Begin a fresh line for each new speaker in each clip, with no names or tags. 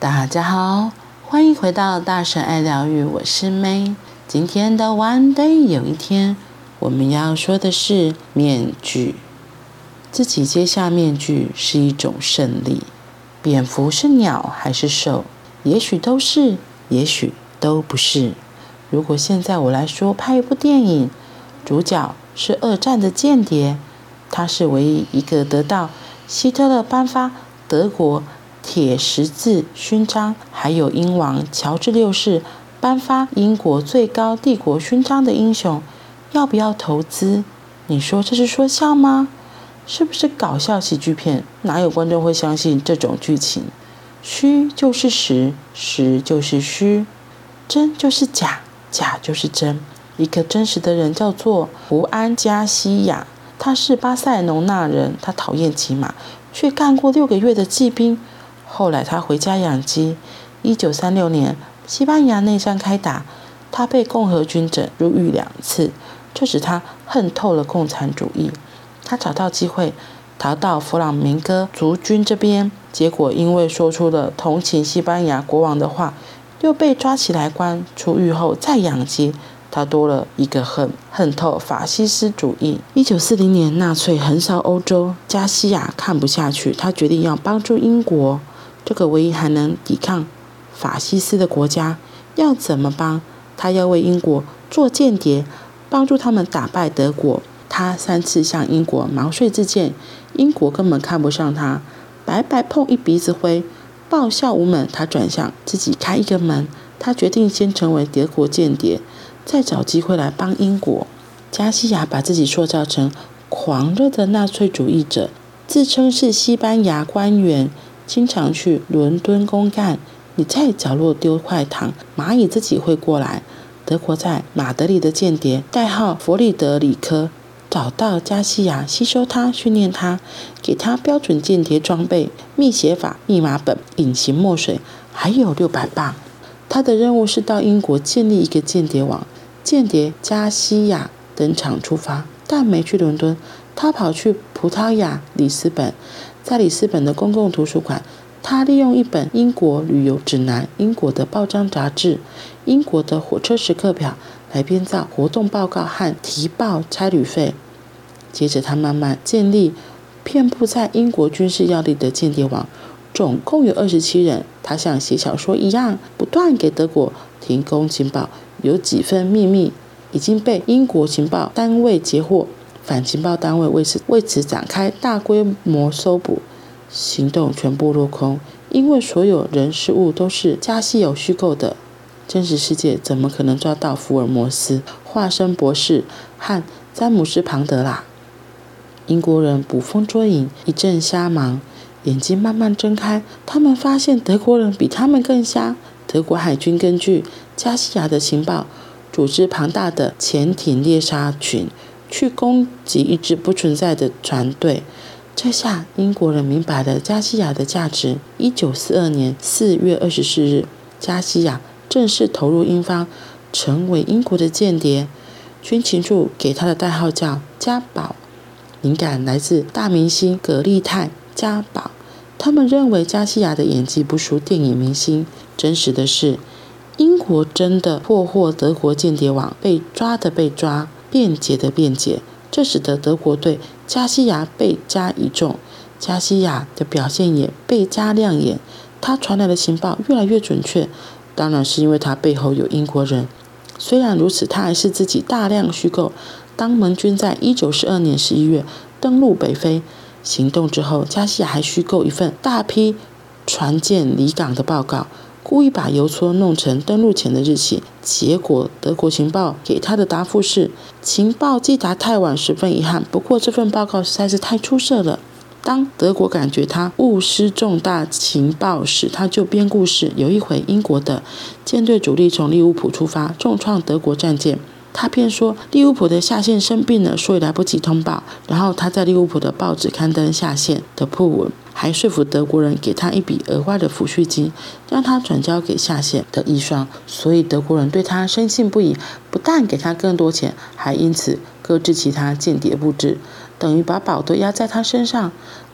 大家好，欢迎回到大神爱疗愈，我是 May。今天的 One Day 有一天，我们要说的是面具。自己揭下面具是一种胜利。蝙蝠是鸟还是兽？也许都是，也许都不是。如果现在我来说拍一部电影，主角是二战的间谍，他是唯一一个得到希特勒颁发德国铁十字勋章，还有英王乔治六世颁发英国最高帝国勋章的英雄，要不要投资？你说这是说笑吗？是不是搞笑喜剧片？哪有观众会相信这种剧情？虚就是实，实就是虚，真就是假，假就是真。一个真实的人叫做胡安·加西亚，他是巴塞隆纳人，他讨厌骑马，却干过六个月的骑兵。后来他回家养鸡。一九三六年，西班牙内战开打，他被共和军整，入狱两次，这使他恨透了共产主义。他找到机会逃到弗朗明哥族军这边，结果因为说出了同情西班牙国王的话，又被抓起来关。出狱后再养鸡，他多了一个恨，恨透法西斯主义。一九四零年，纳粹横扫欧洲，加西亚看不下去，他决定要帮助英国，这个唯一还能抵抗法西斯的国家。要怎么帮？他要为英国做间谍，帮助他们打败德国。他三次向英国毛遂自荐，英国根本看不上他，白白碰一鼻子灰，报效无门。他转向自己开一个门，他决定先成为德国间谍，再找机会来帮英国。加西亚把自己塑造成狂热的纳粹主义者，自称是西班牙官员，经常去伦敦公干。你在角落丢块糖，蚂蚁自己会过来。德国在马德里的间谍代号弗里德里科。找到加西亚，吸收他，训练他，给他标准间谍装备、密写法、密码本、隐形墨水，还有六百磅。他的任务是到英国建立一个间谍网。间谍加西亚登场出发，但没去伦敦，他跑去葡萄牙里斯本。在里斯本的公共图书馆，他利用一本英国旅游指南、英国的报章杂志、英国的火车时刻表。来编造活动报告和提报差旅费。接着，他慢慢建立遍布在英国军事要地的间谍网，总共有二十七人。他像写小说一样，不断给德国提供情报。有几份秘密已经被英国情报单位截获，反情报单位为此为此展开大规模搜捕行动，全部落空，因为所有人事物都是加西有虚构的。真实世界怎么可能抓到福尔摩斯、化身博士和詹姆斯·庞德啦？英国人捕风捉影，一阵瞎忙，眼睛慢慢睁开，他们发现德国人比他们更瞎。德国海军根据加西亚的情报，组织庞大的潜艇猎杀群，去攻击一支不存在的船队。这下英国人明白了加西亚的价值。一九四二年四月二十四日，加西亚。正式投入英方，成为英国的间谍。军情处给他的代号叫加宝，灵感来自大明星葛丽泰加宝。他们认为加西亚的演技不输电影明星。真实的是，英国真的破获德国间谍网，被抓的被抓，辩解的辩解。这使得德国对加西亚倍加倚重，加西亚的表现也倍加亮眼。他传来的情报越来越准确。当然是因为他背后有英国人。虽然如此，他还是自己大量虚构。当盟军在一九四二年十一月登陆北非行动之后，加西亚还虚构一份大批船舰离港的报告，故意把邮戳弄成登陆前的日期。结果德国情报给他的答复是：情报寄达太晚，十分遗憾。不过这份报告实在是太出色了。当德国感觉他误失重大情报时，他就编故事。有一回，英国的舰队主力从利物浦出发，重创德国战舰。他便说利物浦的下线生病了，所以来不及通报。然后他在利物浦的报纸刊登下线的訃闻，还说服德国人给他一笔额外的抚恤金，让他转交给下线的遗孀。所以德国人对他深信不疑，不但给他更多钱，还因此搁置其他间谍布置。等于把宝都压在他身上。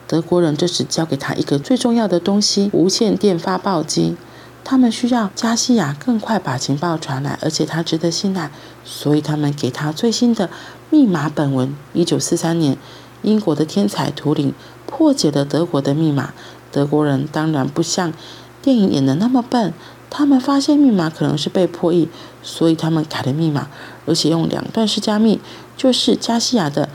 德国人这时交给他一个最重要的东西——无线电发报机。他们需要加西亚更快把情报传来，而且他值得信赖，所以他们给他最新的密码本文。一九四三年，英国的天才图灵破解了德国的密码。德国人当然不像电影演的那么笨，他们发现密码可能是被破译，所以他们改了密码，而且用两段式加密，就是加西亚的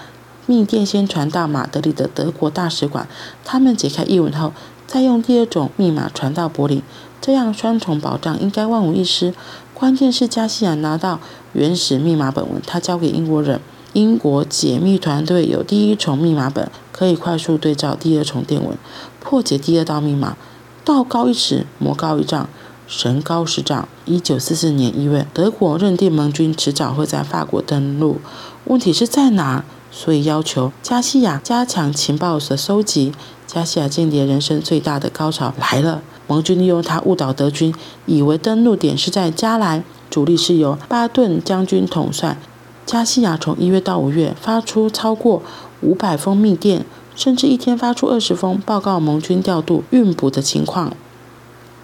密电先传到马德里的德国大使馆，他们解开译文后，再用第二种密码传到柏林，这样双重保障应该万无一失。关键是加西亚拿到原始密码本文，他交给英国人，英国解密团队有第一重密码本，可以快速对照第二重电文，破解第二道密码。道高一尺，魔高一丈，神高十丈。一九四四年一月，德国认定盟军迟早会在法国登陆，问题是在哪？所以要求加西亚加强情报的收集。加西亚间谍人生最大的高潮来了，盟军利用他误导德军，以为登陆点是在加莱，主力是由巴顿将军统帅。加西亚从一月到五月发出超过五百封密电，甚至一天发出二十封，报告盟军调度运补的情况。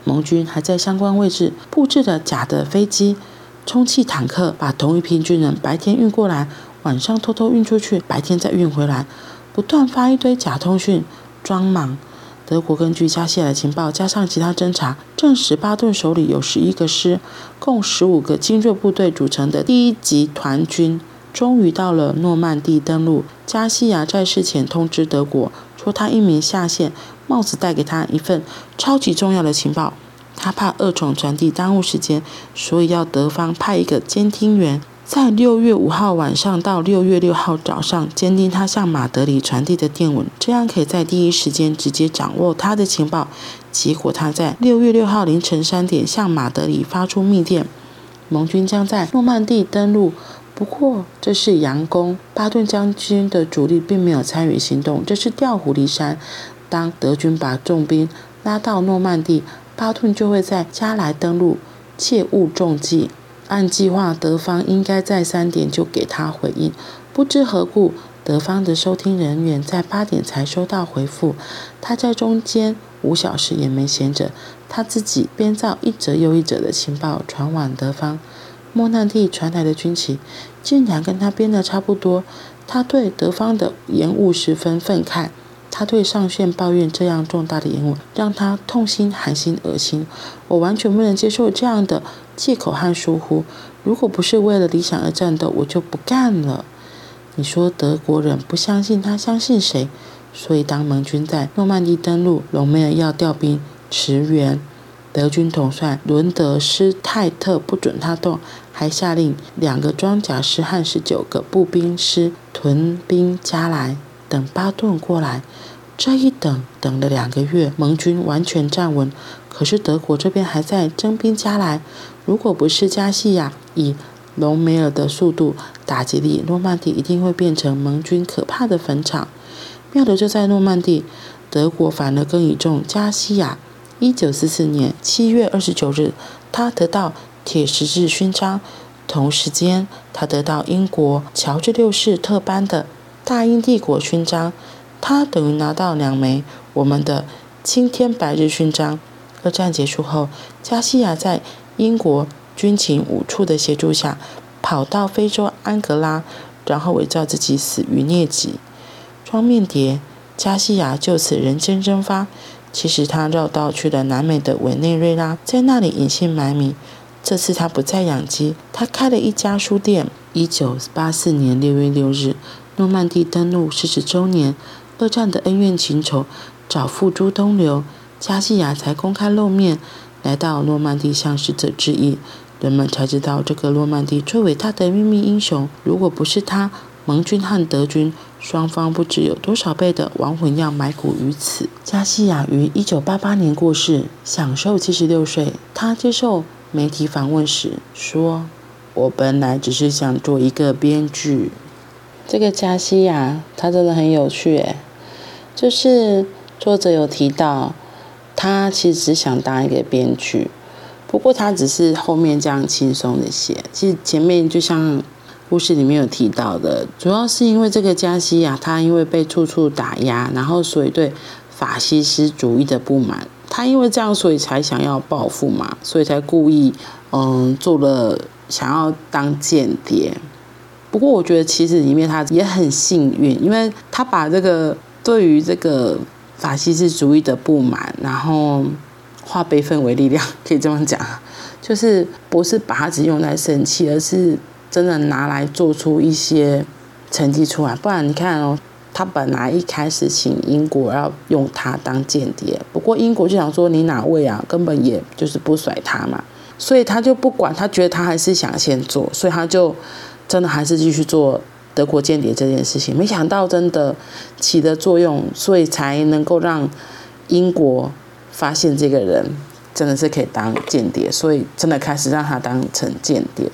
盟军还在相关位置布置了假的飞机、充气坦克，把同一批军人白天运过来。晚上偷偷运出去，白天再运回来，不断发一堆假通讯，装忙。德国根据加西亚的情报，加上其他侦查，证实巴顿手里有十一个师，共十五个精锐部队组成的第一集团军，终于到了诺曼底登陆。加西亚在事前通知德国，说他一名下线帽子带给他一份超级重要的情报，他怕二重传递耽误时间，所以要德方派一个监听员。在六月五号晚上到六月六号早上监听他向马德里传递的电文，这样可以在第一时间直接掌握他的情报。结果他在六月六号凌晨三点向马德里发出密电：盟军将在诺曼底登陆。不过这是佯攻，巴顿将军的主力并没有参与行动，这是调虎离山。当德军把重兵拉到诺曼底，巴顿就会在加莱登陆，切勿中计。按计划，德方应该在三点就给他回应，不知何故，德方的收听人员在八点才收到回复。他在中间五小时也没闲着，他自己编造一则又一则的情报传往德方。诺曼底传来的军情竟然跟他编的差不多，他对德方的延误十分愤慨。他对上线抱怨这样重大的延误让他痛心、寒心、恶心。我完全不能接受这样的借口和疏忽。如果不是为了理想而战斗，我就不干了。你说德国人不相信他，相信谁？所以当盟军在诺曼底登陆，隆美尔要调兵驰援，德军统帅伦德施泰特不准他动，还下令两个装甲师和十九个步兵师屯兵加莱。等巴顿过来，这一等等了两个月，盟军完全站稳。可是德国这边还在征兵加莱。如果不是加西亚以隆美尔的速度打击力，诺曼底一定会变成盟军可怕的坟场。妙的就在诺曼底，德国反而更倚重加西亚。一九四四年七月二十九日，他得到铁十字勋章，同时间他得到英国乔治六世特颁的。大英帝国勋章，他等于拿到两枚我们的青天白日勋章。二战结束后，加西亚在英国军情五处的协助下，跑到非洲安哥拉，然后伪造自己死于疟疾。装面谍加西亚就此人间蒸发。其实他绕道去了南美的委内瑞拉，在那里隐姓埋名。这次他不再养鸡，他开了一家书店。一九八四年六月六日。诺曼底登陆四十周年，二战的恩怨情仇早付诸东流，加西亚才公开露面，来到诺曼底向死者致意，人们才知道这个诺曼底最伟大的秘密英雄。如果不是他，盟军和德军双方不知有多少倍的亡魂要埋骨于此。加西亚于一九八八年过世，享寿七十六岁。他接受媒体访问时说：“我本来只是想做一个编剧。”这个加西亚，他真的很有趣诶，就是作者有提到，他其实只想当一个编剧，不过他只是后面这样轻松的写，其实前面就像故事里面有提到的，主要是因为这个加西亚他因为被处处打压，然后所以对法西斯主义的不满，他因为这样所以才想要报复嘛，所以才故意嗯做了想要当间谍。不过我觉得其实里面他也很幸运，因为他把这个对于这个法西斯主义的不满，然后化悲愤为力量，可以这么讲，就是不是把它只用来生气，而是真的拿来做出一些成绩出来。不然你看哦。他本来一开始请英国要用他当间谍，不过英国就想说你哪位啊，根本也就是不甩他嘛，所以他就不管，他觉得他还是想先做，所以他就真的还是继续做德国间谍这件事情。没想到真的起的作用，所以才能够让英国发现这个人真的是可以当间谍，所以真的开始让他当成间谍。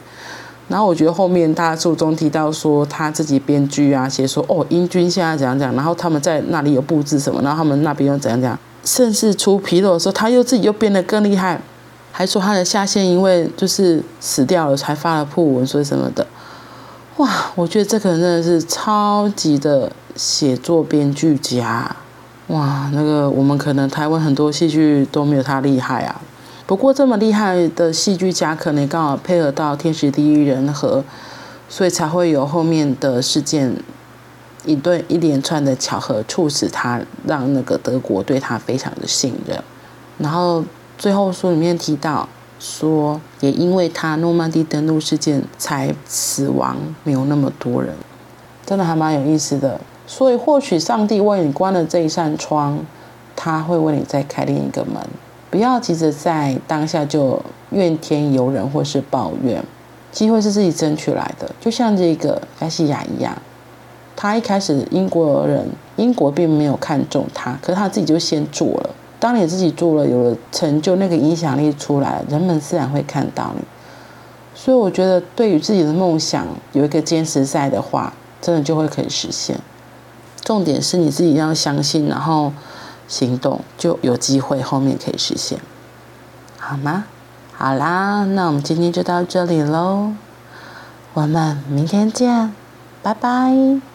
然后我觉得后面他书中提到说他自己编剧啊，写说哦英军现在怎样怎样，然后他们在那里有布置什么，然后他们那边又怎样怎样，甚至出纰漏的时候他又自己又变得更厉害，还说他的下线因为就是死掉了才发了訃闻，说什么的，哇，我觉得这个人真的是超级的写作编剧家，哇，那个我们可能台湾很多戏剧都没有他厉害啊。不过这么厉害的戏剧家，可能刚好配合到天时地利人和，所以才会有后面的事件，一对一连串的巧合，促使他让那个德国对他非常的信任。然后最后书里面提到说，也因为他诺曼底登陆事件才死亡没有那么多人，真的还蛮有意思的。所以或许上帝为你关了这一扇窗，他会为你再开另一个门。不要急着在当下就怨天尤人或是抱怨，机会是自己争取来的。就像这个加西亚一样，他一开始英国人，英国并没有看中他，可是他自己就先做了。当你自己做了，有了成就，那个影响力出来，人们自然会看到你。所以我觉得，对于自己的梦想有一个坚持在的话，真的就会可以实现。重点是你自己要相信，然后。行动就有机会，后面可以实现，好吗？好啦，那我们今天就到这里喽，我们明天见，拜拜。